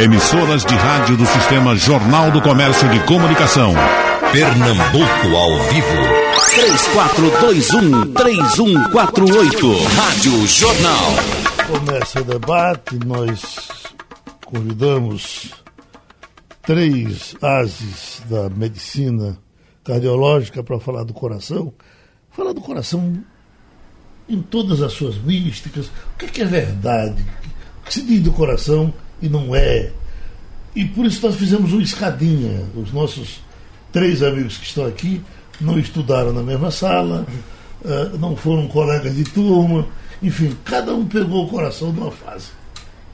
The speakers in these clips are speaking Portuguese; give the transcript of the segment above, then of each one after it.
Emissoras de rádio do Sistema Jornal do Comércio de Comunicação. Pernambuco ao vivo. 3421-3148. Rádio Jornal. Começa o debate, nós convidamos três ases da medicina cardiológica para falar do coração. Falar do coração em todas as suas místicas. O que é, que é verdade? O que se diz do coração e não é? E por isso nós fizemos uma escadinha. Os nossos três amigos que estão aqui não estudaram na mesma sala, uh, não foram colegas de turma, enfim, cada um pegou o coração de uma fase.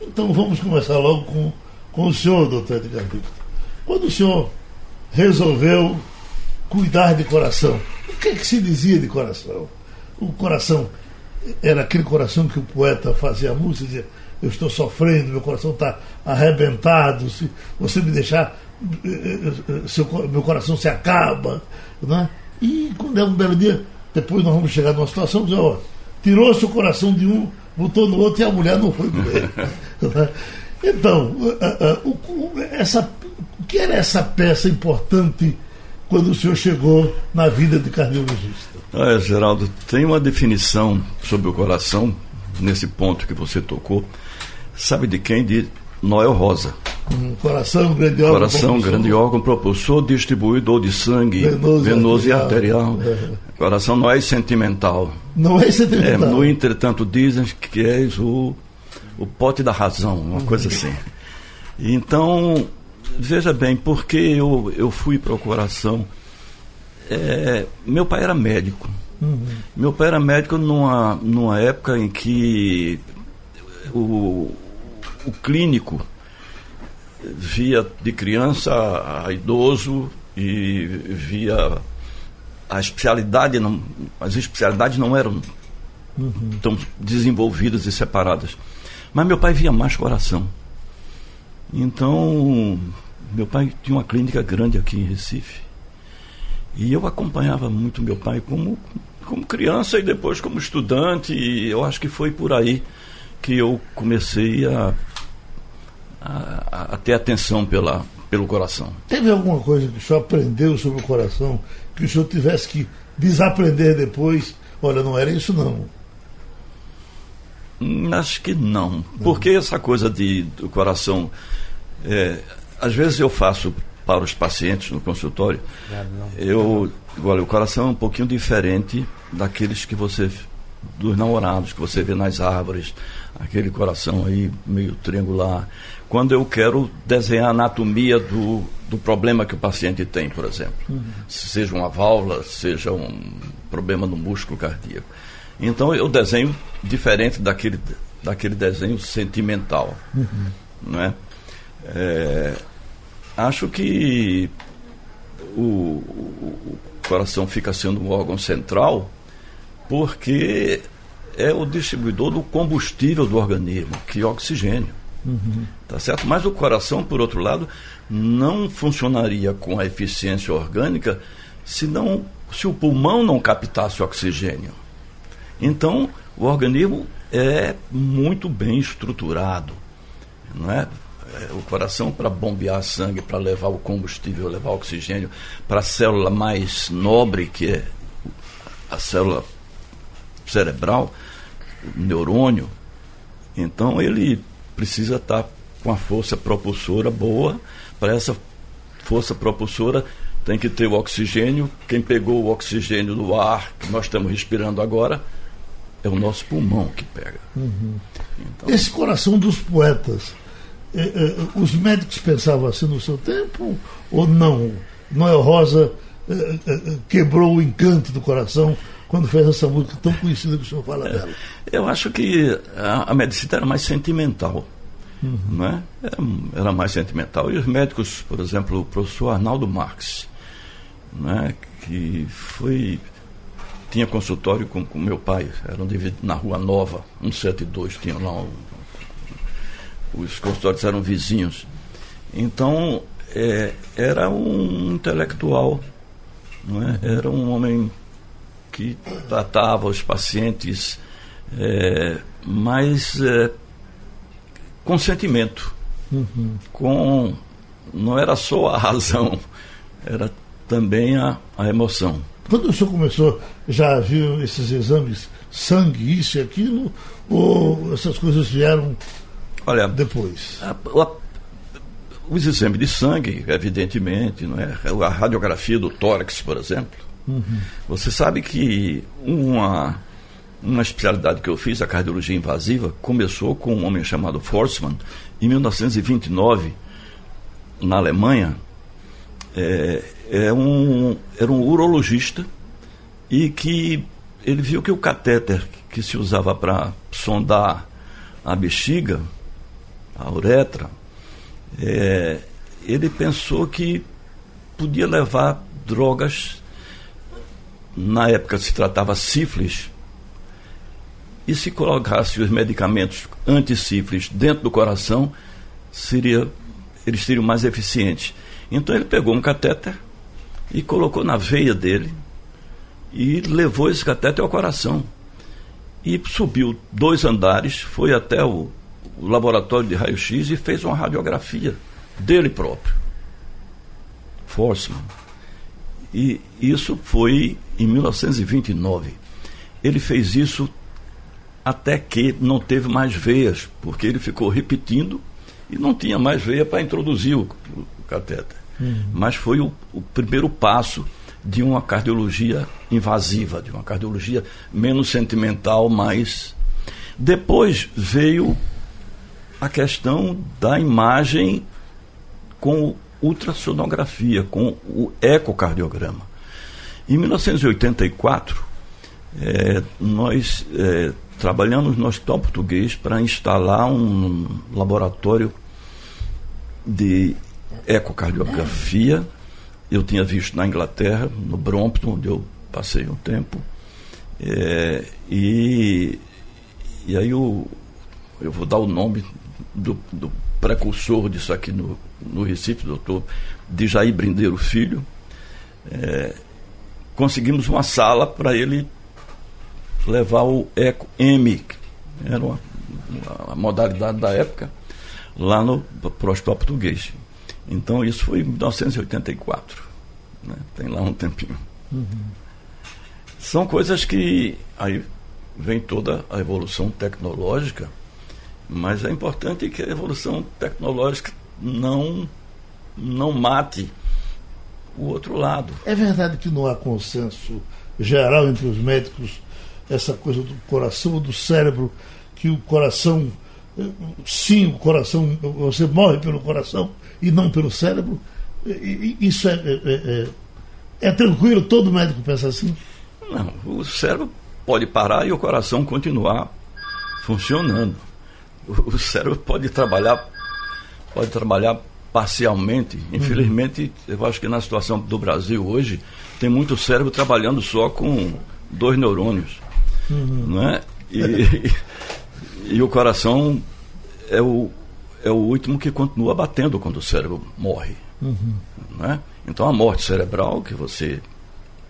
Então vamos começar logo com, com o senhor, doutor Edgar Victor. Quando o senhor resolveu cuidar de coração, o que, é que se dizia de coração? O coração era aquele coração que o poeta fazia a música, dizia, eu estou sofrendo, meu coração está arrebentado, se você me deixar, eh, eh, eh, seu, meu coração se acaba. Né? E quando é um belo dia, depois nós vamos chegar numa situação que ó, tirou-se o coração de um, botou no outro e a mulher não foi com ele. Né? Então, o, essa, o que era essa peça importante quando o senhor chegou na vida de cardiologista? Olha, Geraldo, tem uma definição sobre o coração, nesse ponto que você tocou, sabe de quem? De Noel Rosa. Hum, coração, grande órgão. Coração, propulsor. grande órgão, propulsor, distribuidor de sangue, venoso, venoso e arterial. E arterial. É. Coração não é sentimental. Não é sentimental. É, no entretanto, dizem que és o, o pote da razão, uma uhum. coisa assim. Então, veja bem, porque eu, eu fui para o coração. É, meu pai era médico. Uhum. Meu pai era médico numa, numa época em que o, o clínico via de criança a idoso e via a especialidade não, as especialidades não eram uhum. tão desenvolvidas e separadas mas meu pai via mais coração então meu pai tinha uma clínica grande aqui em Recife e eu acompanhava muito meu pai como como criança e depois como estudante e eu acho que foi por aí que eu comecei a, a, a ter atenção pela, pelo coração. Teve alguma coisa que o senhor aprendeu sobre o coração que o senhor tivesse que desaprender depois? Olha, não era isso não. Hum, acho que não. não. Porque essa coisa de, do coração. É, às vezes eu faço para os pacientes no consultório. Eu, olha, o coração é um pouquinho diferente daqueles que você dos namorados que você vê nas árvores, aquele coração aí meio triangular. Quando eu quero desenhar a anatomia do, do problema que o paciente tem, por exemplo, uhum. seja uma válvula, seja um problema no músculo cardíaco. Então eu desenho diferente daquele, daquele desenho sentimental. Uhum. Não é? é? Acho que o, o, o coração fica sendo um órgão central porque é o distribuidor do combustível do organismo, que é o oxigênio. Uhum. Tá certo? Mas o coração, por outro lado, não funcionaria com a eficiência orgânica se, não, se o pulmão não captasse oxigênio. Então, o organismo é muito bem estruturado. Não é? É o coração para bombear sangue, para levar o combustível, levar o oxigênio para a célula mais nobre, que é a célula cerebral, neurônio, então ele precisa estar com a força propulsora boa. Para essa força propulsora tem que ter o oxigênio. Quem pegou o oxigênio do ar que nós estamos respirando agora é o nosso pulmão que pega. Uhum. Então, Esse coração dos poetas, os médicos pensavam assim no seu tempo ou não? Noel Rosa eh, quebrou o encanto do coração quando fez essa música tão conhecida que o senhor fala é, dela? Eu acho que a, a medicina era mais sentimental. Uhum. Né? Era, era, mais sentimental. E os médicos, por exemplo, o professor Arnaldo Marx, né? que foi. tinha consultório com, com meu pai, eram na Rua Nova, 172, tinham lá. Um, os consultórios eram vizinhos. Então, é, era um intelectual, é? era um homem que tratava os pacientes é, mais é, com sentimento. uhum. com não era só a razão, era também a, a emoção. Quando o senhor começou, já viu esses exames, sangue, isso e aquilo, ou essas coisas vieram Olha, depois? A, a, os exames de sangue, evidentemente, não é? a radiografia do tórax, por exemplo. Uhum. Você sabe que uma, uma especialidade que eu fiz, a cardiologia invasiva, começou com um homem chamado Forsman, em 1929, na Alemanha. É, é um, era um urologista e que ele viu que o catéter que se usava para sondar a bexiga, a uretra, é, ele pensou que podia levar drogas, na época se tratava sífilis, e se colocasse os medicamentos anti-sífilis dentro do coração, seria, eles seriam mais eficientes. Então ele pegou um catéter e colocou na veia dele e levou esse catéter ao coração. E subiu dois andares, foi até o, o laboratório de raio-x e fez uma radiografia dele próprio. Forsman. E isso foi em 1929. Ele fez isso até que não teve mais veias, porque ele ficou repetindo e não tinha mais veia para introduzir o, o catéter. Uhum. Mas foi o, o primeiro passo de uma cardiologia invasiva, de uma cardiologia menos sentimental, mais. Depois veio a questão da imagem com ultrassonografia, com o ecocardiograma. Em 1984, é, nós é, trabalhamos no Hospital Português para instalar um laboratório de ecocardiografia. Eu tinha visto na Inglaterra, no Brompton, onde eu passei um tempo. É, e, e aí o, eu vou dar o nome do, do precursor disso aqui no, no Recife, doutor de Jair Brindeiro Filho. É, conseguimos uma sala para ele levar o Eco M, que era uma, uma modalidade da época, lá no Hospital Português. Então isso foi em 1984. Né? Tem lá um tempinho. Uhum. São coisas que aí vem toda a evolução tecnológica, mas é importante que a evolução tecnológica não, não mate o outro lado. É verdade que não há consenso geral entre os médicos essa coisa do coração, do cérebro, que o coração, sim, o coração, você morre pelo coração e não pelo cérebro. Isso é, é, é, é tranquilo? Todo médico pensa assim? Não, o cérebro pode parar e o coração continuar funcionando. O cérebro pode trabalhar, pode trabalhar parcialmente. Infelizmente, eu acho que na situação do Brasil hoje, tem muito cérebro trabalhando só com dois neurônios uhum. né? E, e, e, o coração é o, é o último que continua batendo quando o cérebro morre. Uhum. Né? Então a morte cerebral, que você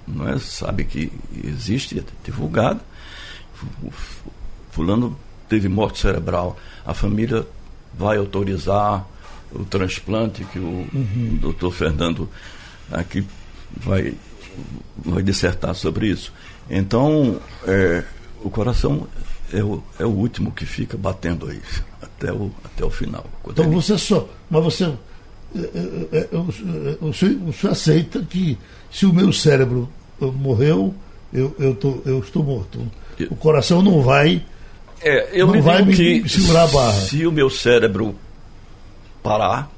não é, sabe que existe, é divulgada, fulano teve morte cerebral, a família vai autorizar o transplante que o uhum. doutor Fernando aqui vai, vai dissertar sobre isso. Então, é, o coração é o, é o último que fica batendo aí, até o, até o final. Então ele... você só. Mas você. É, é, é, o, senhor, o senhor aceita que se o meu cérebro morreu, eu, eu, tô, eu estou morto. O coração não vai. É, eu não me vai me que segurar a barra. Se o meu cérebro parar,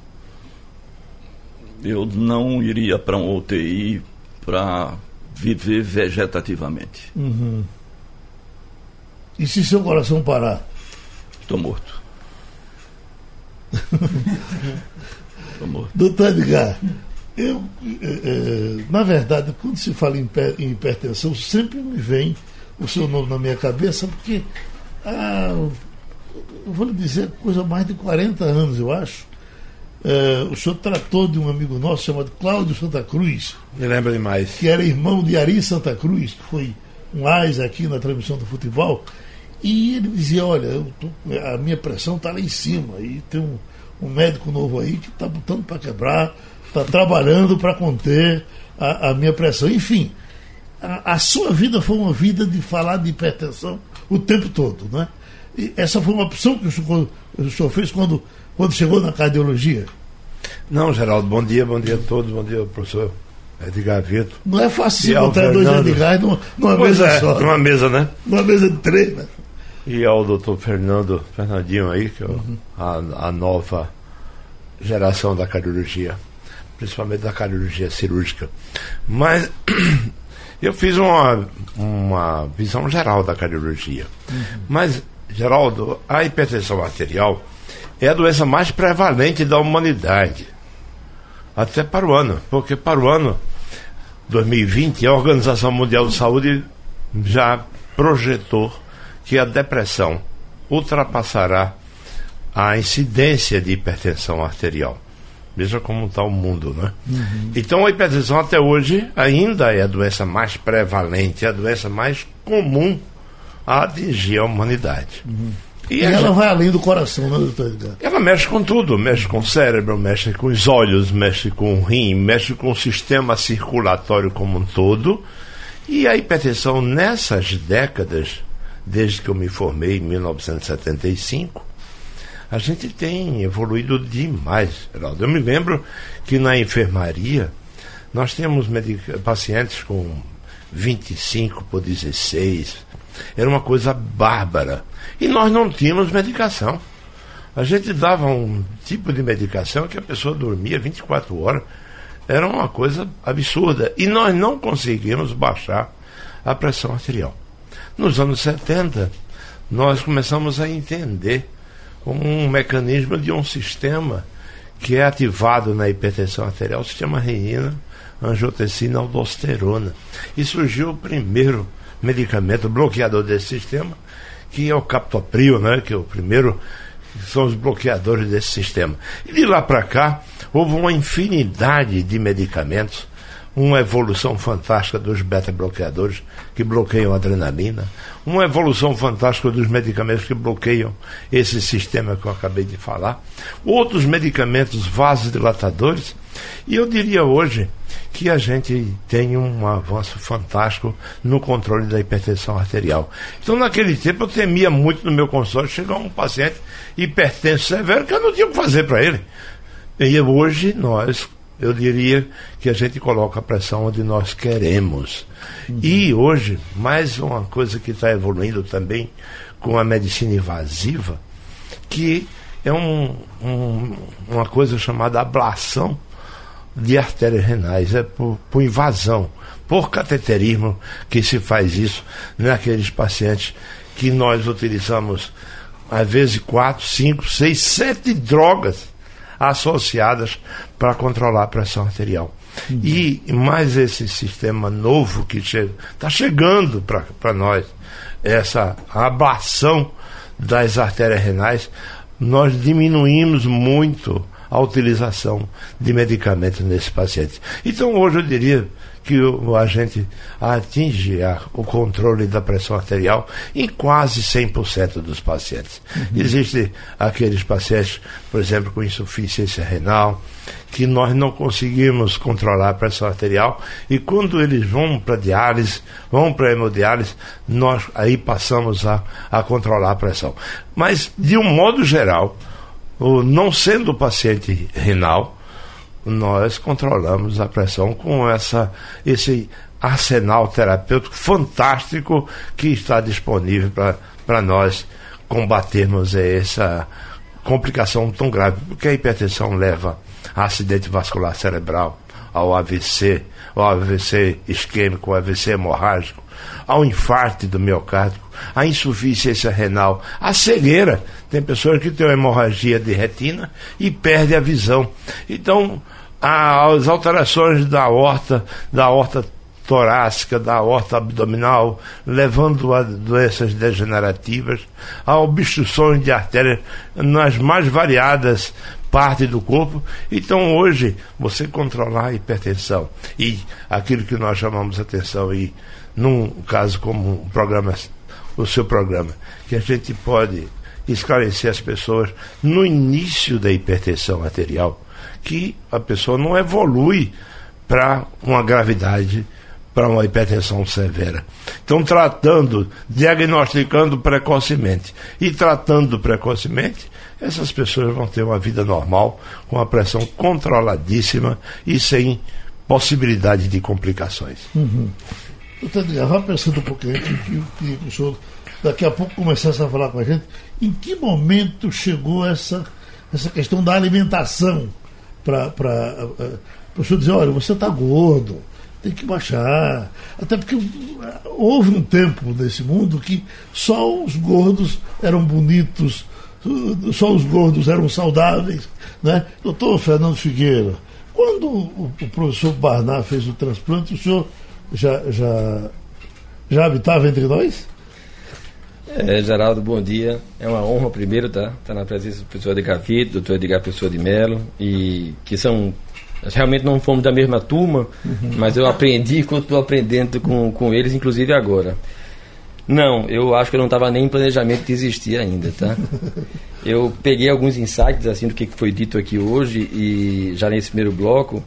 eu não iria para um UTI para viver vegetativamente. Uhum. E se seu coração parar? Estou morto. Estou morto. Doutor Edgar, eu, é, na verdade, quando se fala em, em, hipertensão, sempre me vem o seu nome na minha cabeça, porque ah, eu vou lhe dizer coisa mais de 40 anos, eu acho. É, o senhor tratou de um amigo nosso chamado Cláudio Santa Cruz. Me lembra demais. Que era irmão de Ari Santa Cruz, que foi um AIS aqui na transmissão do futebol. E ele dizia: Olha, tô, a minha pressão está lá em cima. E tem um, um médico novo aí que está botando para quebrar, está trabalhando para conter a, a, minha pressão. Enfim, a, a, sua vida foi uma vida de falar de hipertensão o tempo todo, né? E essa foi uma opção que o senhor, o senhor fez quando, quando chegou na cardiologia? Não, Geraldo, bom dia, bom dia a todos, bom dia, professor Edgar Vitor. Não é fácil encontrar dois Edgar numa, numa mesa é, só. Numa mesa, né? Numa mesa de três, né? E ao doutor Fernando, Fernandinho aí, que é uhum. a, a nova geração da cardiologia, principalmente da cardiologia cirúrgica. Mas eu fiz uma, uma visão geral da cardiologia. Uhum. Mas, Geraldo, a hipertensão arterial é a doença mais prevalente da humanidade. Até para o ano, porque para o ano 2020 a Organização Mundial de Saúde já projetou que a depressão ultrapassará a incidência de hipertensão arterial. Veja como está o mundo, né? Uhum. Então a hipertensão até hoje ainda é a doença mais prevalente, é a doença mais comum a atingir a humanidade. Uhum. E, e ela vai além do coração, né, doutor Edgar? Ela mexe com tudo, mexe com o cérebro, mexe com os olhos, mexe com o rim, mexe com o sistema circulatório como um todo. E a hipertensão nessas décadas desde que eu me formei em 1975, a gente tem evoluído demais, Geraldo. Eu me lembro que na enfermaria nós temos pacientes com 25 por 16. Era uma coisa bárbara. E nós não tínhamos medicação. A gente dava um tipo de medicação que a pessoa dormia 24 horas. Era uma coisa absurda. E nós não conseguimos baixar a pressão arterial. Nos anos 70, nós começamos a entender como um mecanismo de um sistema que é ativado na hipertensão arterial, o sistema renina, angiotensina, aldosterona. E surgiu o primeiro medicamento bloqueador desse sistema, que é o captopril, né, que é o primeiro são os bloqueadores desse sistema. E de lá para cá, houve uma infinidade de medicamentos uma evolução fantástica dos beta-bloqueadores que bloqueiam a adrenalina, uma evolução fantástica dos medicamentos que bloqueiam esse sistema que eu acabei de falar, outros medicamentos vasodilatadores, e eu diria hoje que a gente tem um avanço fantástico no controle da hipertensão arterial. Então, naquele tempo, eu temia muito no meu consultório chegar um paciente hipertenso severo que eu não tinha o que fazer para ele. E hoje nós eu diria que a gente coloca a pressão onde nós queremos. Uhum. E hoje, mais uma coisa que está evoluindo também com a medicina invasiva, que é um, um, uma coisa chamada ablação de artérias renais, é por, por invasão, por cateterismo que se faz isso naqueles pacientes que nós utilizamos às vezes quatro, cinco, seis, sete drogas associadas para controlar a pressão arterial. Uhum. E mais esse sistema novo que está chegando para nós, essa ablação das artérias renais, nós diminuímos muito a utilização de medicamentos nesse paciente. Então hoje eu diria que o, a gente atinge a, o controle da pressão arterial em quase 100% dos pacientes. Uhum. Existem aqueles pacientes, por exemplo, com insuficiência renal, que nós não conseguimos controlar a pressão arterial e quando eles vão para diálise, vão para hemodiálise, nós aí passamos a, a controlar a pressão. Mas, de um modo geral, o, não sendo paciente renal, nós controlamos a pressão com essa, esse arsenal terapêutico fantástico que está disponível para nós combatermos essa complicação tão grave, porque a hipertensão leva a acidente vascular cerebral, ao AVC, ao AVC isquêmico, ao AVC hemorrágico, ao infarto do miocárdio, à insuficiência renal, à cegueira. Tem pessoas que têm uma hemorragia de retina e perdem a visão. Então, as alterações da horta, da horta torácica, da horta abdominal, levando a doenças degenerativas, a obstruções de artérias nas mais variadas partes do corpo. Então, hoje, você controlar a hipertensão e aquilo que nós chamamos atenção e num caso como um programa, o seu programa, que a gente pode esclarecer as pessoas no início da hipertensão arterial que a pessoa não evolui para uma gravidade, para uma hipertensão severa. Então, tratando, diagnosticando precocemente e tratando precocemente, essas pessoas vão ter uma vida normal, com a pressão controladíssima e sem possibilidade de complicações. Uhum. Doutor Edgar, vá pensando um pouquinho, eu queria que o senhor daqui a pouco começasse a falar com a gente, em que momento chegou essa, essa questão da alimentação para o senhor dizer, olha, você está gordo, tem que baixar. Até porque houve um tempo nesse mundo que só os gordos eram bonitos, só os gordos eram saudáveis. Né? Doutor Fernando Figueira, quando o professor Barnard fez o transplante, o senhor já, já, já habitava entre nós? É, Geraldo, bom dia. É uma honra primeiro tá? estar tá na presença do professor Edgar Vitor, doutor Edgar Pessoa de Melo, e que são realmente não fomos da mesma turma, uhum. mas eu aprendi e continuo aprendendo com, com eles, inclusive agora. Não, eu acho que eu não estava nem em planejamento de existir ainda, tá? Eu peguei alguns insights assim do que foi dito aqui hoje e já nesse primeiro bloco,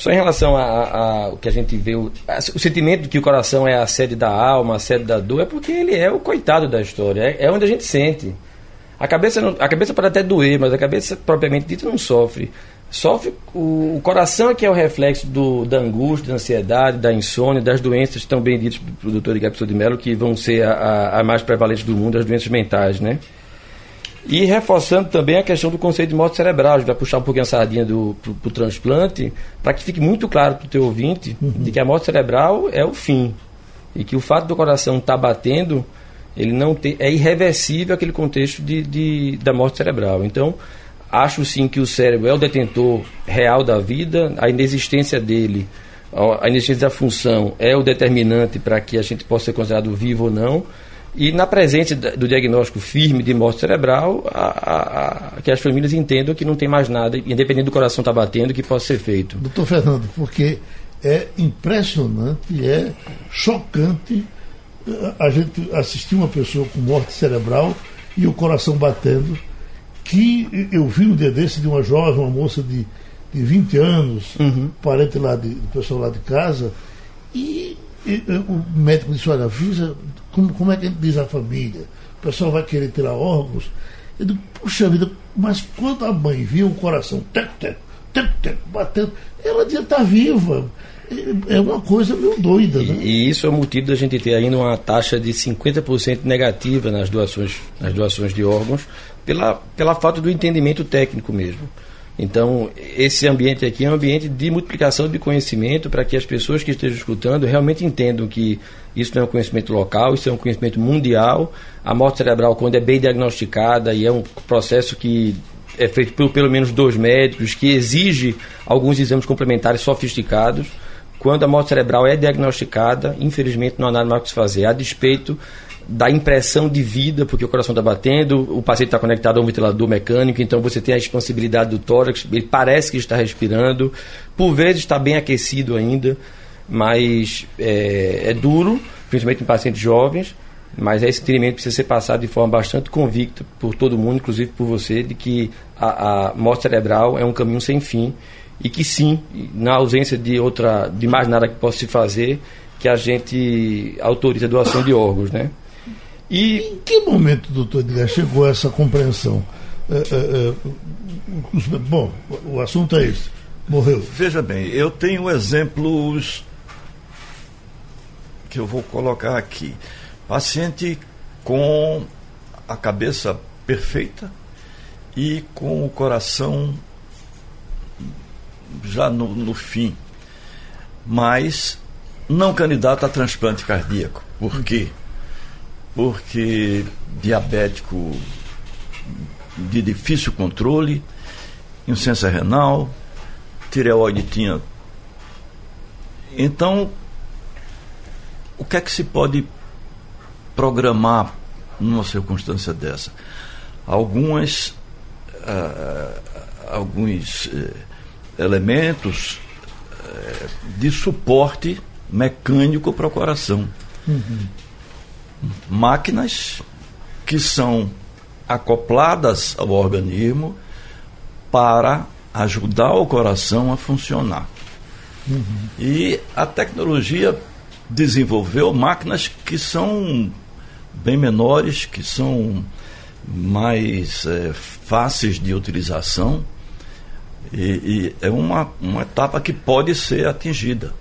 só em relação ao que a gente vê, o, o, sentimento de que o coração é a sede da alma, a sede da dor, é porque ele é o coitado da história, é, é onde a gente sente. A cabeça, não, a cabeça pode até doer, mas a cabeça propriamente dita não sofre. Sofre o, o coração é que é o reflexo do, da angústia, da ansiedade, da insônia, das doenças tão bem ditas pelo doutor Igapso de Mello, que vão ser a, a, a mais prevalente do mundo, as doenças mentais, né? E reforçando também a questão do conceito de morte cerebral, a gente vai puxar um pouquinho a sardinha do, pro, pro transplante, para que fique muito claro para o teu ouvinte uhum. de que a morte cerebral é o fim. E que o fato do coração estar tá batendo, ele não tem, é irreversível aquele contexto de, de, da morte cerebral. Então, acho sim que o cérebro é o detentor real da vida, a inexistência dele, a inexistência da função é o determinante para que a gente possa ser considerado vivo ou não. E na presença do diagnóstico firme de morte cerebral, a, a, a, que as famílias entendam que não tem mais nada, independente do coração estar tá batendo, que possa ser feito. Doutor Fernando, porque é impressionante, é chocante eh, a gente assistir uma pessoa com morte cerebral e o coração batendo, que eu vi um dia desse de uma jovem, uma moça de, de 20 anos, uhum. parente lá de, do pessoal lá de casa, e, e o médico disse, olha, avisa como, como é que a gente diz a família? O pessoal vai querer tirar órgãos? Eu digo, puxa vida, mas quando a mãe viu o coração tec, tec, tec, tec, batendo, ela devia estar viva. É, é uma coisa meio doida, né? E, e isso é o motivo da gente ter ainda uma taxa de 50% negativa nas doações, nas doações de órgãos, pela, pela falta do entendimento técnico mesmo. Então, esse ambiente aqui é um ambiente de multiplicação de conhecimento para que as pessoas que estejam escutando realmente entendam que isso não é um conhecimento local, isso é um conhecimento mundial. A morte cerebral, quando é bem diagnosticada e é um processo que é feito por pelo menos dois médicos, que exige alguns exames complementares sofisticados. Quando a morte cerebral é diagnosticada, infelizmente não há nada mais que se fazer, a despeito da impressão de vida, porque o coração está batendo, o paciente está conectado ao ventilador mecânico, então você tem a expansibilidade do tórax, ele parece que está respirando, por vezes está bem aquecido ainda, mas é, é duro, principalmente em pacientes jovens, mas esse entendimento precisa ser passado de forma bastante convicta por todo mundo, inclusive por você, de que a, a morte cerebral é um caminho sem fim e que sim, na ausência de outra, de mais nada que possa se fazer, que a gente autoriza a doação de órgãos, né? E em que momento, doutor Edgar, chegou a essa compreensão? É, é, bom, o assunto é esse. Morreu. Veja bem, eu tenho exemplos que eu vou colocar aqui. Paciente com a cabeça perfeita e com o coração já no, no fim, mas não candidato a transplante cardíaco. Por quê? Porque diabético de difícil controle, insuficiência renal, tireoide tinha. Então, o que é que se pode programar numa circunstância dessa? Algumas, uh, alguns uh, elementos uh, de suporte mecânico para o coração. Uhum máquinas que são acopladas ao organismo para ajudar o coração a funcionar. Uhum. E a tecnologia desenvolveu máquinas que são bem menores, que são mais é, fáceis de utilização e, e, é uma, uma etapa que pode ser atingida.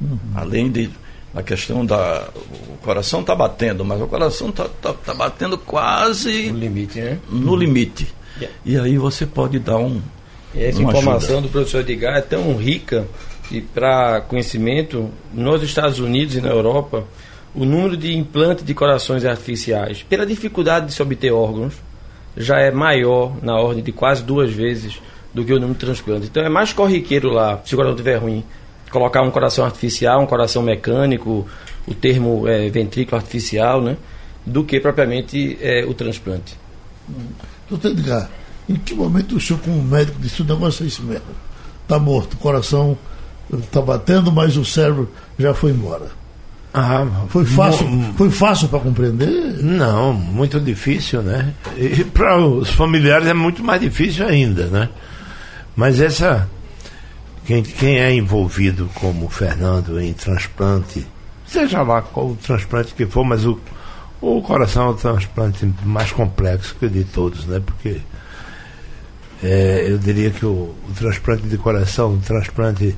Uhum. Além de a questão da. O coração está batendo, mas o coração está tá, tá batendo quase. No limite, né? No limite. Yeah. E aí você pode dar um. E essa informação ajuda. do professor Edgar é tão rica e para conhecimento, nos Estados Unidos e na Europa, o número de implantes de corações artificiais, pela dificuldade de se obter órgãos, já é maior, na ordem de quase duas vezes, do que o número de transplantes. Então é mais corriqueiro lá, se o coração estiver ruim, colocar um coração artificial, um coração mecânico, o termo é, ventrículo artificial, né? Do que propriamente é, o transplante. Doutor Edgar, em que momento o senhor, como médico, disse o negócio é isso mesmo? Está morto, o coração está batendo, mas o cérebro já foi embora. Ah, foi fácil, foi fácil para compreender? Não, muito difícil, né? E para os familiares é muito mais difícil ainda, né? Mas essa quem, quem é envolvido como Fernando em transplante, seja lá qual o transplante que for, mas o, o coração é o transplante mais complexo que de todos, né? Porque é, eu diria que o, o, transplante de coração, o transplante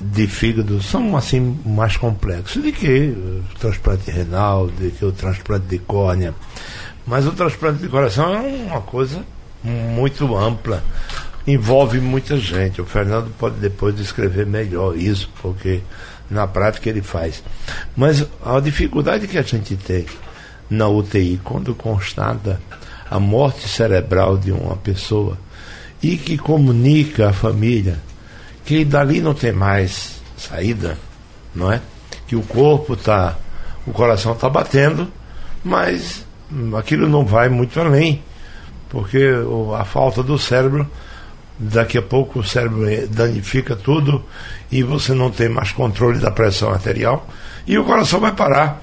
de fígado são assim mais complexos do que o transplante renal, do que o transplante de córnea. Mas o transplante de coração é uma coisa muito ampla envolve muita gente. O Fernando pode depois descrever melhor isso, porque na prática ele faz. Mas a dificuldade que a gente tem na UTI, quando constata a morte cerebral de uma pessoa e que comunica à família que dali não tem mais saída, não é? Que o corpo está, o coração está batendo, mas aquilo não vai muito além, porque a falta do cérebro daqui a pouco o cérebro danifica tudo e você não tem mais controle da pressão arterial e o coração vai parar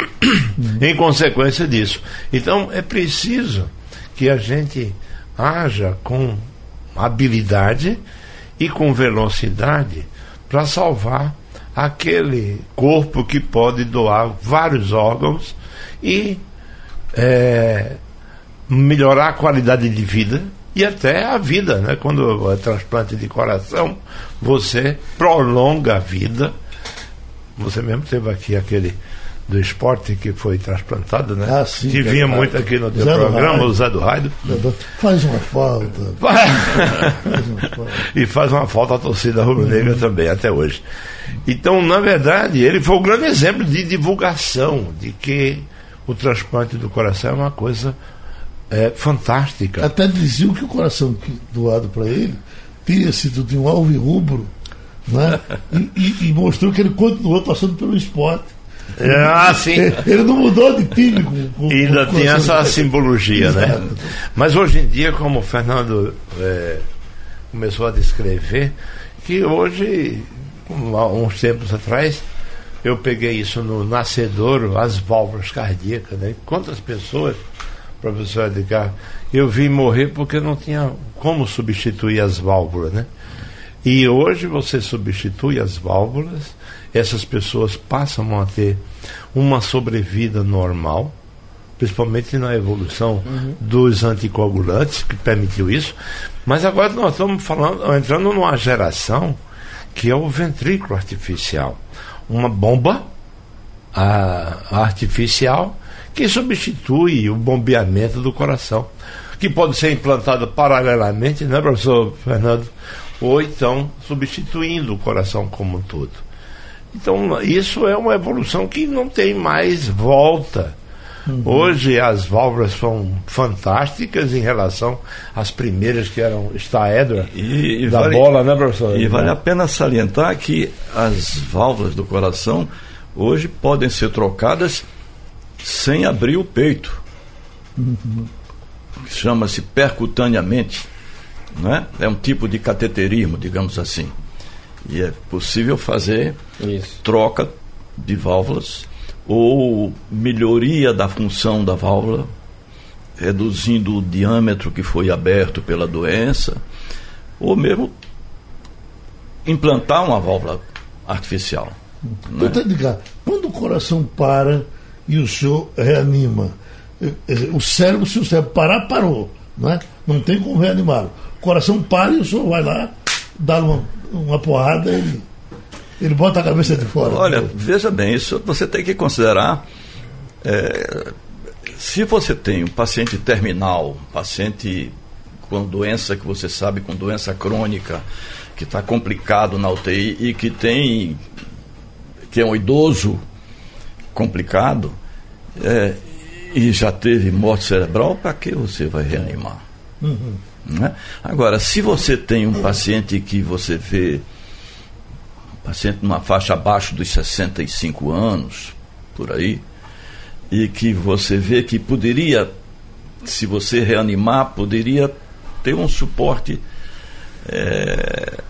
em consequência disso. Então é preciso que a gente haja com habilidade e com velocidade para salvar aquele corpo que pode doar vários órgãos e é, melhorar a qualidade de vida e até a vida, né? Quando é transplante de coração, você prolonga a vida. Você mesmo teve aqui aquele do esporte que foi transplantado, né? Ah, sim, que vinha muito aqui no teu programa, o Zé do Raido. Faz uma falta. faz uma falta. e faz uma falta a torcida rubro-negra uhum. também, até hoje. Então, na verdade, ele foi um grande exemplo de divulgação de que o transplante do coração é uma coisa é, fantástica. Até diziam que o coração doado para ele teria sido de um alvirrubro, né? e, e, e mostrou que ele continuou passando pelo esporte. É, ah, sim. Ele não mudou de time. Com, com, ainda com, tinha essa simbologia, né? Mas hoje em dia, como o Fernando é, começou a descrever, que hoje, há uns tempos atrás, eu peguei isso no nascedouro, as válvulas cardíacas, né? Quantas pessoas professor Edgar, eu vim morrer porque não tinha como substituir as válvulas, né? E hoje você substitui as válvulas, essas pessoas passam a ter uma sobrevida normal, principalmente na evolução uhum. dos anticoagulantes, que permitiu isso. Mas agora nós estamos falando, entrando numa geração que é o ventrículo artificial. Uma bomba a, artificial que substitui o bombeamento do coração, que pode ser implantado paralelamente, né, professor Fernando? Ou então substituindo o coração como um todo. Então, isso é uma evolução que não tem mais volta. Uhum. Hoje as válvulas são fantásticas em relação às primeiras que eram estaedra e, e da vale, bola, né, professor? E vale a pena salientar que as válvulas do coração hoje podem ser trocadas sem abrir o peito. Chama-se percutaneamente. Né? É um tipo de cateterismo, digamos assim. E é possível fazer Isso. troca de válvulas ou melhoria da função da válvula reduzindo o diâmetro que foi aberto pela doença, ou mesmo implantar uma válvula artificial. Né? Doutor Edgar, quando o coração para e o senhor reanima, eh, eh, o cérebro, se o cérebro parar, parou. Não, é? não tem como reanimá-lo. O coração para e o senhor vai lá, dá uma, uma porrada e ele, ele bota a cabeça de fora. Olha, veja bem, isso você tem que considerar. É, se você tem um paciente terminal, paciente com doença que você sabe, com doença crônica, que está complicado na UTI e que tem que é um idoso complicado é, e já teve morte cerebral, para que você vai reanimar? Uhum. Né? Agora, se você tem um paciente que você vê, um paciente numa faixa abaixo dos 65 anos, por aí, e que você vê que poderia, se você reanimar, poderia ter um suporte é,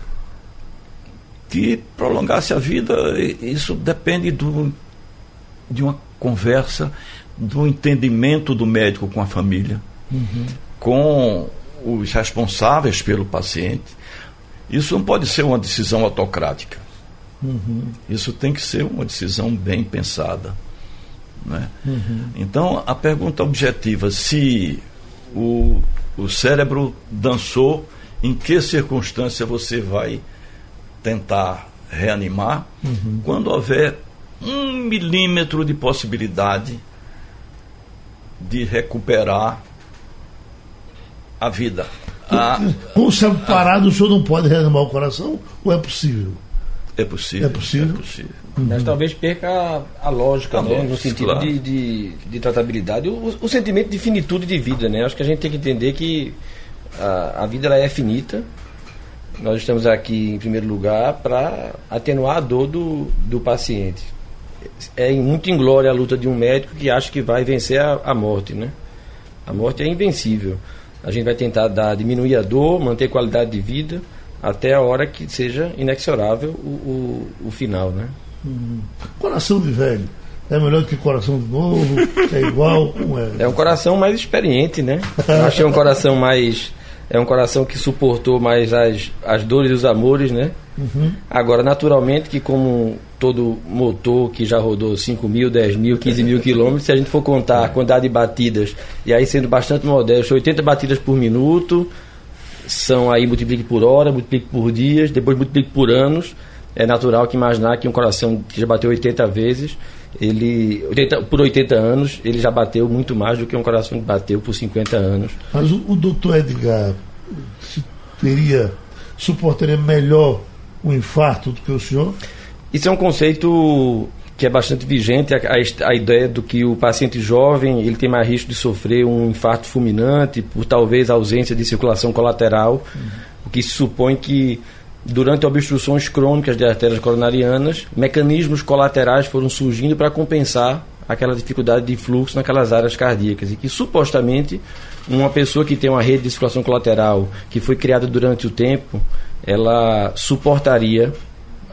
que prolongasse a vida. Isso depende do, de uma conversa, do entendimento do médico com a família, uhum. com os responsáveis pelo paciente. Isso não pode ser uma decisão autocrática. Uhum. Isso tem que ser uma decisão bem pensada. Né? Uhum. Então, a pergunta objetiva: se o, o cérebro dançou, em que circunstância você vai tentar reanimar? Uhum. Quando houver um milímetro de possibilidade de recuperar a vida. A... Com o cérebro parado, o senhor não pode reanimar o coração ou é possível? É possível. É possível. É possível. Uhum. Mas talvez perca a, a lógica, a né? Lógica, no sentido claro. de, de, de, tratabilidade. O, o, sentimento de finitude de vida, né? Acho que a gente tem que entender que a, a vida ela é finita. Nós estamos aqui, em primeiro lugar, para atenuar a dor do, do paciente. É muito inglória a luta de um médico que acha que vai vencer a, a morte, né? A morte é invencível. A gente vai tentar dar, diminuir a dor, manter qualidade de vida, até a hora que seja inexorável o, o, o final, né? Hum. Coração de velho. É melhor do que coração de novo? É igual? Como é? É um coração mais experiente, né? Eu achei um coração mais. É um coração que suportou mais as, as dores e os amores, né? Uhum. Agora, naturalmente, que como todo motor que já rodou 5 mil, 10 mil, 15 mil quilômetros, se a gente for contar a quantidade de batidas, e aí sendo bastante modesto, 80 batidas por minuto, são aí multiplique por hora, multiplique por dias, depois multiplique por anos, é natural que imaginar que um coração que já bateu 80 vezes, ele 80, por 80 anos, ele já bateu muito mais do que um coração que bateu por 50 anos. Mas o, o doutor Edgar teria, suportaria melhor o infarto do que o senhor? Isso é um conceito que é bastante vigente, a, a, a, ideia do que o paciente jovem ele tem mais risco de sofrer um infarto fulminante por talvez ausência de circulação colateral, uhum. o que se supõe que durante obstruções crônicas de artérias coronarianas, mecanismos colaterais foram surgindo para compensar aquela dificuldade de fluxo naquelas áreas cardíacas e que supostamente uma pessoa que tem uma rede de circulação colateral que foi criada durante o tempo, ela suportaria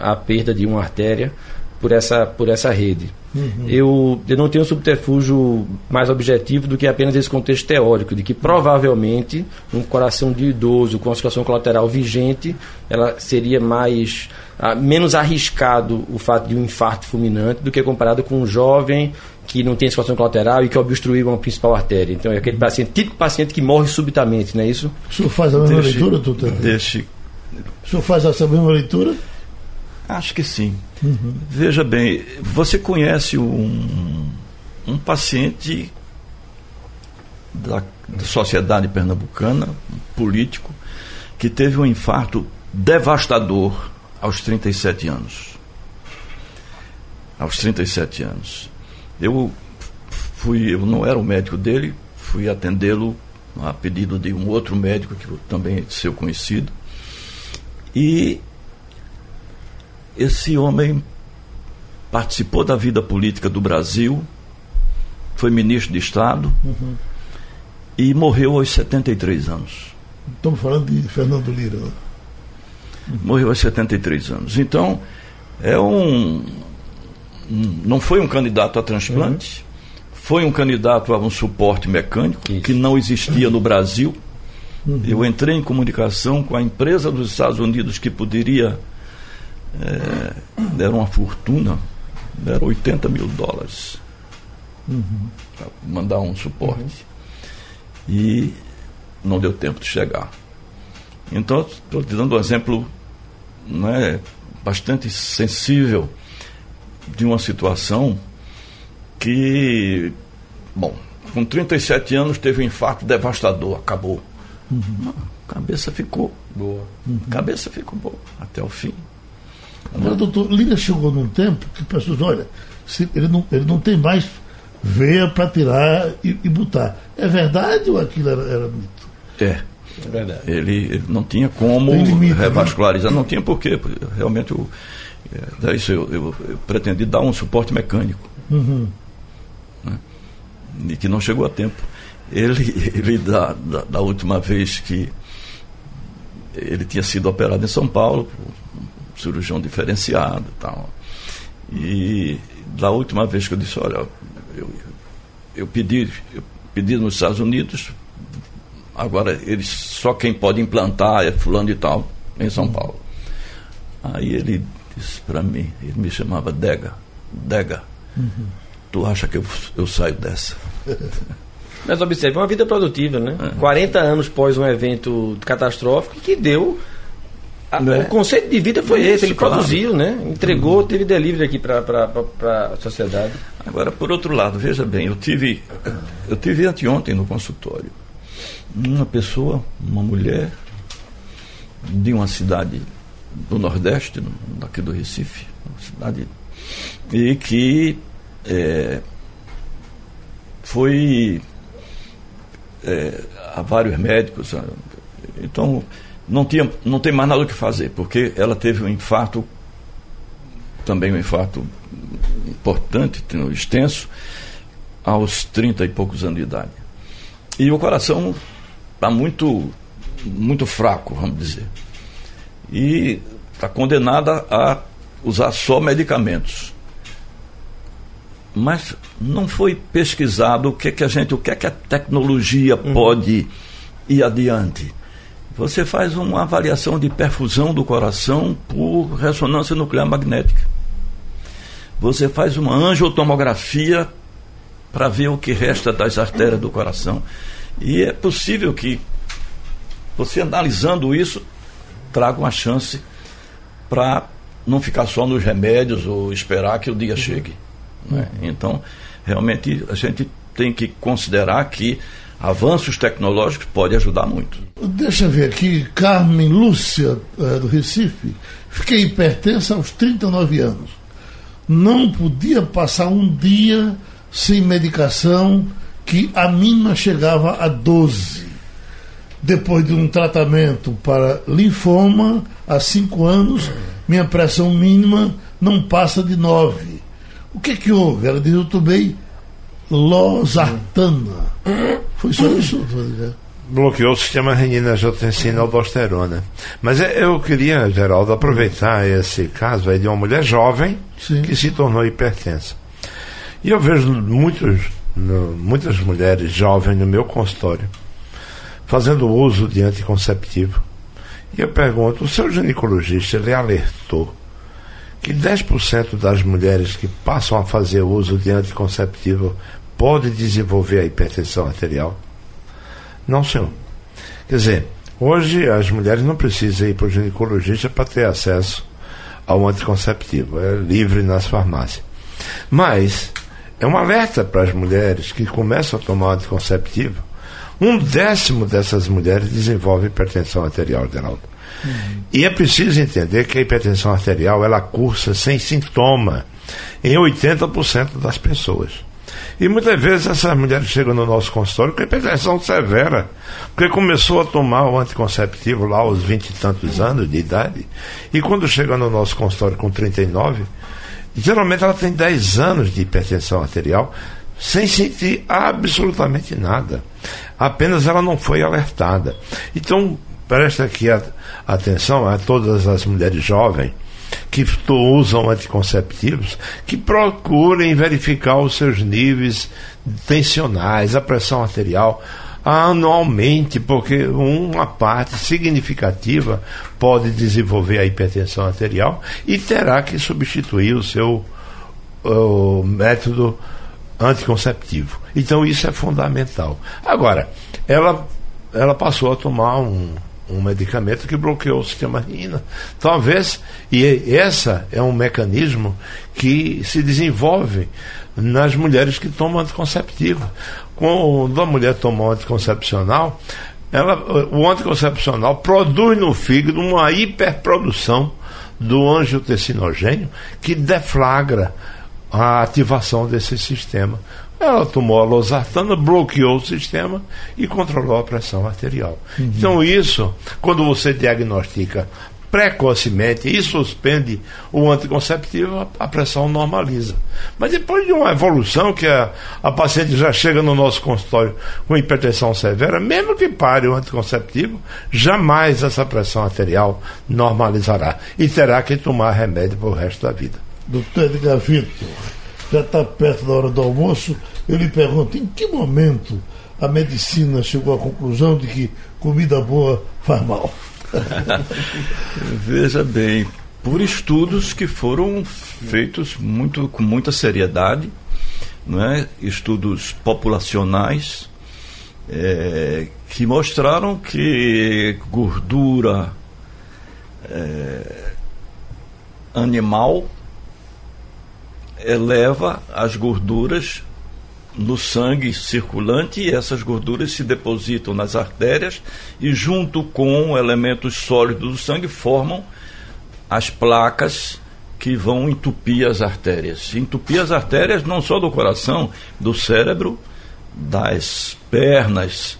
a perda de uma artéria por essa, por essa rede. Uhum. Eu, eu não tenho um subterfúgio mais objetivo do que apenas esse contexto teórico, de que provavelmente um coração de idoso com a circulação colateral vigente, ela seria mais ah, menos arriscado o fato de um infarto fulminante do que comparado com um jovem que não tem circulação colateral e que obstruiu uma principal artéria. Então é aquele paciente, típico paciente que morre subitamente, não é isso? O senhor faz a mesma deixe, leitura, doutor? Deixe. O senhor faz essa mesma leitura? Acho que sim. Uhum. Veja bem, você conhece um, um paciente da, da sociedade pernambucana, um político, que teve um infarto devastador aos 37 anos. Aos 37 anos. Eu fui, eu não era o médico dele, fui atendê-lo a pedido de um outro médico que também é seu conhecido. E esse homem participou da vida política do Brasil, foi ministro de Estado uhum. e morreu aos 73 anos. Estamos falando de Fernando Lira. Uhum. Morreu aos 73 anos. Então, é um. um não foi um candidato a transplante, uhum. foi um candidato a um suporte mecânico Isso. que não existia no Brasil. Uhum. Eu entrei em comunicação com a empresa dos Estados Unidos que poderia. É, deram uma fortuna, deram 80 mil dólares uhum. para mandar um suporte. Uhum. E não deu tempo de chegar. Então, estou te dando um exemplo né, bastante sensível de uma situação que, bom, com 37 anos teve um infarto devastador, acabou. Uhum. A cabeça ficou boa. Uhum. Cabeça ficou boa até o fim. Agora, doutor, Lira chegou num tempo que pessoas, olha, ele não, ele não tem mais veia para tirar e, e, botar. É verdade ou aquilo era, era mito? É. É verdade. Ele, ele não tinha como limite, né? revascularizar, né? não tinha porquê. Realmente, eu, é, isso eu, eu, eu pretendi dar um suporte mecânico. Uhum né? e que não chegou a tempo. Ele, ele da, da, da, última vez que ele tinha sido operado em São Paulo, cirurgião diferenciado e tal. E da última vez que eu disse, olha, eu, eu pedi, eu pedi nos Estados Unidos, agora eles só quem pode implantar é fulano e tal, em São Paulo. Aí ele disse para mim, ele me chamava Dega, Dega. Uhum tu acha que eu, eu saio dessa? Mas observe, uma vida produtiva, né? É. 40 anos pós um evento catastrófico que deu. A, é. O conceito de vida foi esse, ele claro. produziu, né? Entregou, uhum. teve delivery aqui para a sociedade. Agora, por outro lado, veja bem, eu tive, eu tive anteontem no consultório uma pessoa, uma mulher de uma cidade do Nordeste, daqui do Recife, uma cidade, e que é, foi é, a vários médicos. Então, não, tinha, não tem mais nada o que fazer, porque ela teve um infarto, também um infarto importante, extenso, aos 30 e poucos anos de idade. E o coração está muito, muito fraco, vamos dizer. E está condenada a usar só medicamentos mas não foi pesquisado o que, que a gente, o que, que a tecnologia uhum. pode ir adiante. Você faz uma avaliação de perfusão do coração por ressonância nuclear magnética. Você faz uma angiotomografia para ver o que resta das artérias do coração. E é possível que você analisando isso traga uma chance para não ficar só nos remédios ou esperar que o dia chegue. Né? Então, realmente, a gente tem que considerar que avanços tecnológicos podem ajudar muito. Deixa eu ver aqui, Carmen Lúcia, é, do Recife. Fiquei hipertensa aos 39 anos. Não podia passar um dia sem medicação, que a mínima chegava a 12. Depois de um tratamento para linfoma, há 5 anos, minha pressão mínima não passa de 9. O que que houve? Ela diz, eu tomei losartana. Foi só isso? Bloqueou o sistema renina-angiotensina aldosterona. Mas é, eu queria, Geraldo, aproveitar esse caso aí de uma mulher jovem Sim. que se tornou hipertensa. E eu vejo muitos, muitas mulheres jovens no meu consultório fazendo uso de anticonceptivo. E eu pergunto, o seu ginecologista, ele alertou que 10% das mulheres que passam a fazer uso de anticonceptivo pode desenvolver a hipertensão arterial? Não, senhor. Quer dizer, hoje as mulheres não precisam ir para o ginecologista para ter acesso ao anticonceptivo, é livre nas farmácias. Mas é um alerta para as mulheres que começam a tomar anticonceptivo. Um décimo dessas mulheres desenvolve hipertensão arterial, Geraldo. E é preciso entender que a hipertensão arterial ela cursa sem sintoma em 80% das pessoas. E muitas vezes essas mulheres chegam no nosso consultório com hipertensão severa, porque começou a tomar o anticonceptivo lá aos 20 e tantos anos de idade, e quando chega no nosso consultório com 39, geralmente ela tem 10 anos de hipertensão arterial sem sentir absolutamente nada. Apenas ela não foi alertada. Então, presta aqui a, atenção a todas as mulheres jovens que usam anticonceptivos que procurem verificar os seus níveis tensionais, a pressão arterial anualmente, porque uma parte significativa pode desenvolver a hipertensão arterial e terá que substituir o seu o método anticonceptivo. Então isso é fundamental. Agora, ela, ela passou a tomar um, um medicamento que bloqueou o sistema renina. Talvez, e essa é um mecanismo que se desenvolve nas mulheres que tomam anticonceptivo. Quando a mulher toma um anticoncepcional, ela, o anticoncepcional produz no fígado uma hiperprodução do angiotensinogênio que deflagra a ativação desse sistema. Ela tomou a losartana, bloqueou o sistema e controlou a pressão arterial. Uhum. Então, isso, quando você diagnostica precocemente e suspende o anticonceptivo, a pressão normaliza. Mas depois de uma evolução que a, a paciente já chega no nosso consultório com hipertensão severa, mesmo que pare o anticonceptivo, jamais essa pressão arterial normalizará e terá que tomar remédio para o resto da vida. Doutor Edgar Vitor, já está perto da hora do almoço, eu lhe pergunto, em que momento a medicina chegou à conclusão de que comida boa faz mal? Veja bem, por estudos que foram feitos muito, com muita seriedade, não é? estudos populacionais, é, que mostraram que gordura é, animal eleva as gorduras no sangue circulante e essas gorduras se depositam nas artérias e junto com elementos sólidos do sangue formam as placas que vão entupir as artérias. Entupir as artérias não só do coração, do cérebro, das pernas,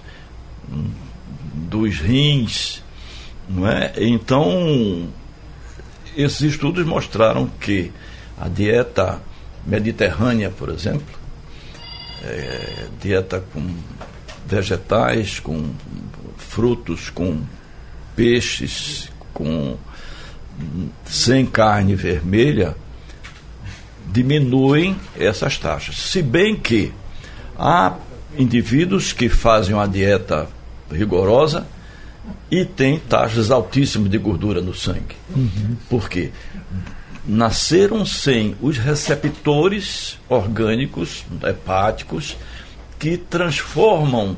dos rins, não é? Então, esses estudos mostraram que a dieta mediterrânea, por exemplo, é, dieta com vegetais, com frutos, com peixes, com sem carne vermelha, diminuem essas taxas. Se bem que há indivíduos que fazem uma dieta rigorosa e têm taxas altíssimas de gordura no sangue. Uhum. Por quê? Nasceram sem os receptores orgânicos hepáticos que transformam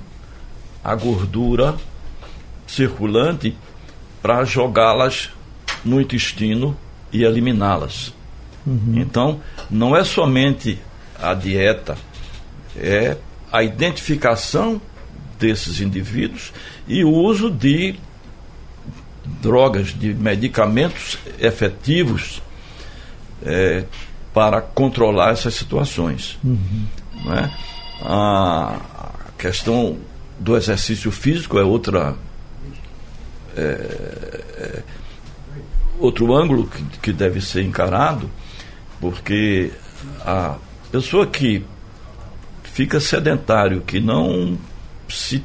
a gordura circulante para jogá-las no intestino e eliminá-las. Uhum. Então, não é somente a dieta, é a identificação desses indivíduos e o uso de drogas, de medicamentos efetivos é, para controlar essas situações. Uhum. Né? A questão do exercício físico é outra. É, é, outro ângulo que, que deve ser encarado, porque a pessoa que fica sedentário, que não se,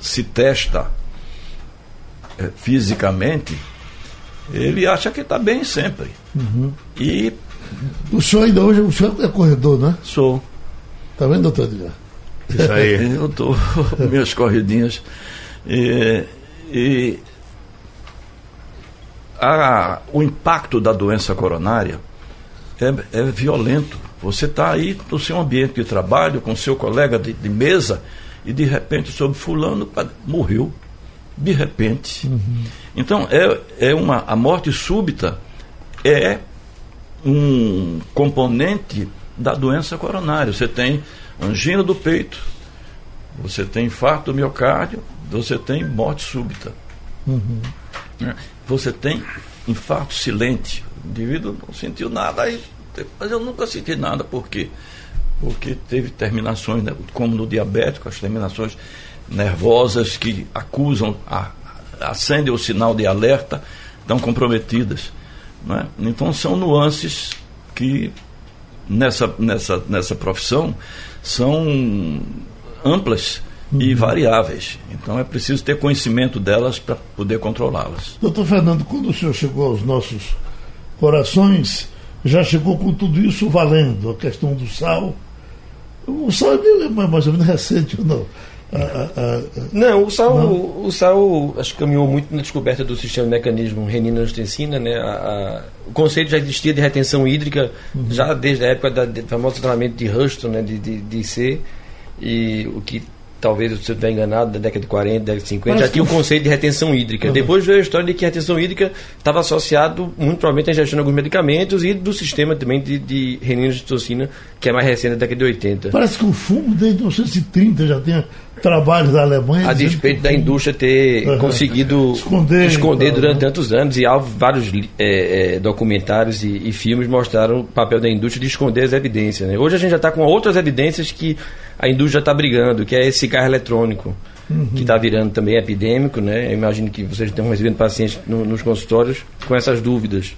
se testa é, fisicamente, ele acha que está bem sempre. Uhum. E. O senhor ainda hoje o senhor é corredor, né? Sou. Está vendo, doutor Edgar? Isso aí. Eu estou minhas corridinhas. E, e a, o impacto da doença coronária é, é violento. Você está aí no seu ambiente de trabalho, com seu colega de, de mesa, e de repente, sob fulano, morreu de repente. Uhum. Então, é, é uma, a morte súbita é um componente da doença coronária. Você tem angina do peito, você tem infarto do miocárdio, você tem morte súbita. Uhum. Né? Você tem infarto silente. O indivíduo não sentiu nada, aí, mas eu nunca senti nada. Por quê? Porque teve terminações, né, como no diabético, as terminações nervosas que acusam, a, acendem o sinal de alerta, estão comprometidas. É? Então são nuances que nessa, nessa, nessa profissão são amplas e variáveis. Então é preciso ter conhecimento delas para poder controlá-las. Doutor Fernando, quando o senhor chegou aos nossos corações, já chegou com tudo isso valendo, a questão do sal. O sal é mais ou menos recente ou não? A, a, a, não, o sal, não? o sal acho que caminhou muito na descoberta do sistema de mecanismo renina-angiotensina, né? o conceito já existia de retenção hídrica uhum. já desde a época da, do famoso tratamento de Huston, né? de, de, de C, e o que talvez você estiver enganado, da década de 40, década de 50, Mas já tinha o conceito de retenção hídrica. Uhum. Depois veio a história de que a retenção hídrica estava associado muito provavelmente à ingestão de alguns medicamentos e do sistema também de, de renina de que é mais recente da década de 80. Parece que o fumo desde 1930 já tem trabalhos da Alemanha. A despeito da indústria ter uhum. conseguido esconder, esconder durante né? tantos anos, e vários é, é, documentários e, e, filmes mostraram o papel da indústria de esconder as evidências. Né? Hoje a gente já está com outras evidências que a indústria está brigando, que é esse cigarro eletrônico, uhum. que está virando também epidêmico. Né? Eu imagino que vocês estão recebendo pacientes no, nos consultórios com essas dúvidas.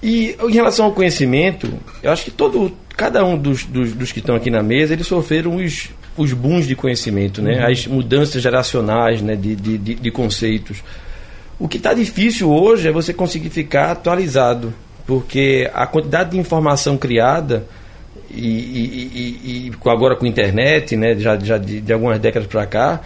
E em relação ao conhecimento, eu acho que todo, cada um dos, dos, dos que estão aqui na mesa, eles sofreram os, os booms de conhecimento, né? Uhum. as mudanças geracionais né? de, de, de, de conceitos. O que está difícil hoje é você conseguir ficar atualizado, porque a quantidade de informação criada e, e, e, agora com internet, né, já, já de, de algumas décadas para cá,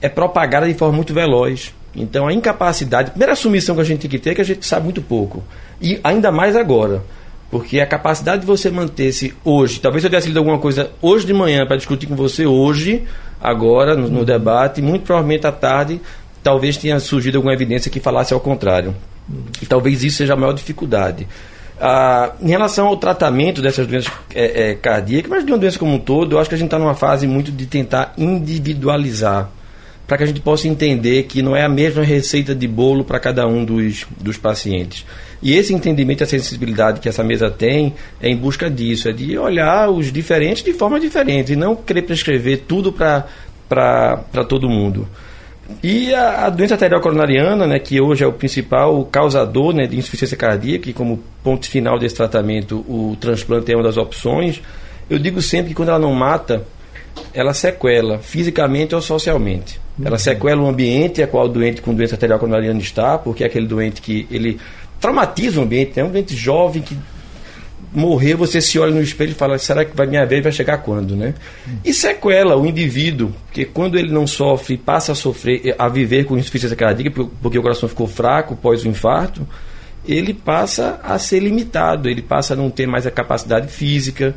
é propagada de forma muito veloz. Então a incapacidade, a primeira submissão que a gente tem que ter é que a gente sabe muito pouco. E ainda mais agora. Porque a capacidade de você manter-se hoje, talvez eu tivesse lido alguma coisa hoje de manhã para discutir com você hoje, agora, no, no, debate, muito provavelmente à tarde, talvez tenha surgido alguma evidência que falasse ao contrário. E talvez isso seja a maior dificuldade. Ah, em relação ao tratamento dessas doenças é, é, cardíacas, mas de uma doença como um todo, eu acho que a gente está numa fase muito de tentar individualizar para que a gente possa entender que não é a mesma receita de bolo para cada um dos, dos pacientes. E esse entendimento, a sensibilidade que essa mesa tem, é em busca disso, é de olhar os diferentes de forma diferente e não querer prescrever tudo para todo mundo. E a, a, doença arterial coronariana, né, que hoje é o principal causador né, de insuficiência cardíaca, e como ponto final desse tratamento, o transplante é uma das opções, eu digo sempre que quando ela não mata, ela sequela, fisicamente ou socialmente. Ela sequela o ambiente a qual o doente com doença arterial coronariana está, porque é aquele doente que ele traumatiza o ambiente, é né? um doente jovem que morrer, você se olha no espelho e fala, será que vai minha vez vai chegar quando, né? E sequela o indivíduo, porque quando ele não sofre, passa a sofrer, a viver com insuficiência cardíaca, porque o coração ficou fraco pós o infarto, ele passa a ser limitado, ele passa a não ter mais a capacidade física,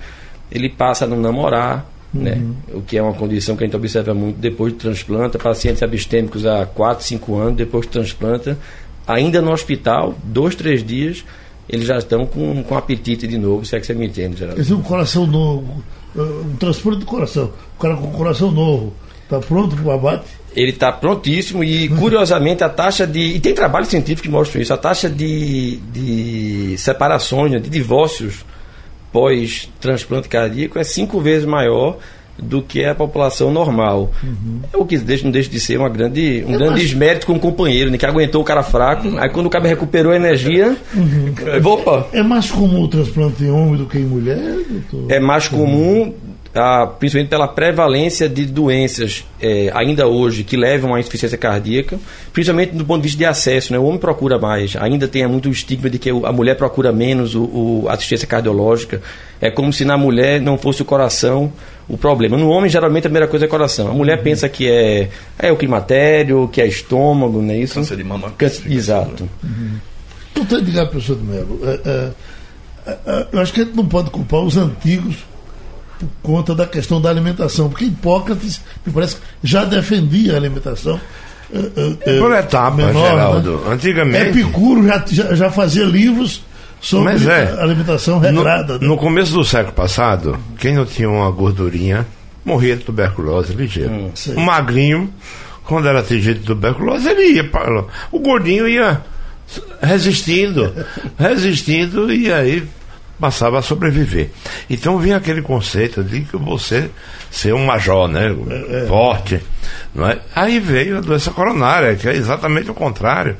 ele passa a não namorar, né? Uhum. O que é uma condição que a gente observa muito depois de transplanta, pacientes abstêmicos há 4, 5 anos, depois de transplanta, ainda no hospital, dois, três dias, eles já estão com, com apetite de novo, se é que você me entende, Geraldo. Esse é um coração novo, uh, um transplante de coração, o cara com coração novo, está pronto para o abate? Ele está prontíssimo e, curiosamente, a taxa de. E tem trabalho científico que mostra isso, a taxa de, de separações, né, de divórcios pós-transplante cardíaco é cinco vezes maior do que a população normal. Uhum. É o que deixa, não deixa de ser uma grande, um é grande mais... desmérito com o companheiro, né, que aguentou o cara fraco, aí quando o cara recuperou a energia, uhum. opa! É mais comum o transplante em homem do que em mulher? Doutor? É mais comum ah, principalmente pela prevalência de doenças é, ainda hoje que levam à insuficiência cardíaca, principalmente do ponto de vista de acesso. Né? O homem procura mais, ainda tem muito o estigma de que a mulher procura menos o, o assistência cardiológica. É como se na mulher não fosse o coração o problema. No homem, geralmente, a primeira coisa é coração. A mulher uhum. pensa que é, é o climatério, que é estômago, não é isso? Câncer de mama. Câncer, exato. Uhum. Doutor Edgar, professor de Mello, é, é, é, eu acho que a gente não pode culpar os antigos por conta da questão da alimentação, porque Hipócrates, me parece, já defendia a alimentação. É, é, por etapa, menor, né? Geraldo. Né? Antigamente. Epicuro já, já, já, fazia livros sobre é, alimentação regrada. No, né? no, começo do século passado, quem não tinha uma gordurinha morria de tuberculose ligeiro. Hum, um magrinho, quando era atingido de tuberculose, ele ia para. O gordinho ia resistindo, resistindo, e aí passava a sobreviver. Então vinha aquele conceito de que você ser um major, né? É, é. Forte. Não é? Aí veio a doença coronária, que é exatamente o contrário.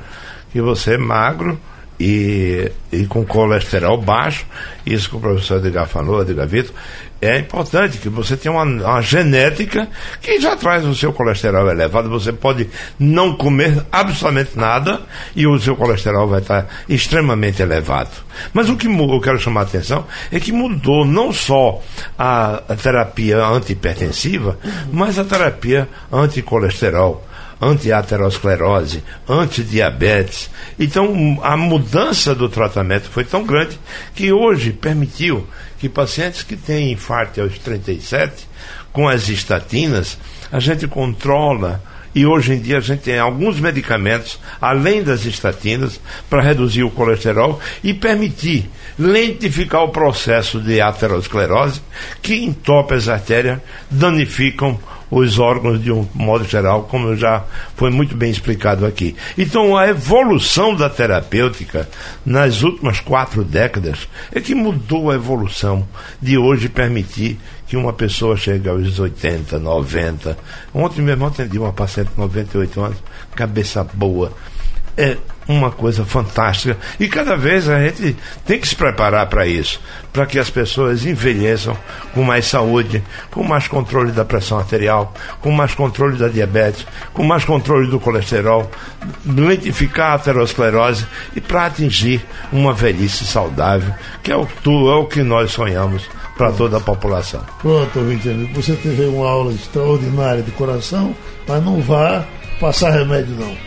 Que você é magro e, e com colesterol baixo, isso que o professor Edgar falou, Edgar Vitor, é importante que você tenha uma, uma, genética que já traz o seu colesterol elevado. Você pode não comer absolutamente nada e o seu colesterol vai estar extremamente elevado. Mas o que eu quero chamar a atenção é que mudou não só a, a terapia antihipertensiva, mas a terapia anticolesterol antiaterosclerose, antidiabetes. Então, a mudança do tratamento foi tão grande que hoje permitiu que pacientes que têm infarto aos 37, com as estatinas, a gente controla e hoje em dia a gente tem alguns medicamentos, além das estatinas, para reduzir o colesterol e permitir lentificar o processo de aterosclerose que entope as artérias, danificam os órgãos de um modo geral, como já foi muito bem explicado aqui. Então, a evolução da terapêutica nas últimas quatro décadas é que mudou a evolução de hoje permitir que uma pessoa chegue aos 80, 90. Ontem mesmo atendi uma paciente de 98 anos, cabeça boa. É, uma coisa fantástica. E cada vez a gente tem que se preparar para isso, para que as pessoas envelheçam com mais saúde, com mais controle da pressão arterial, com mais controle da diabetes, com mais controle do colesterol, lentificar a aterosclerose e para atingir uma velhice saudável, que é o, é o que nós sonhamos para toda a população. Pronto, ouvinte amigo, você teve uma aula extraordinária de coração, mas não vá passar remédio, não.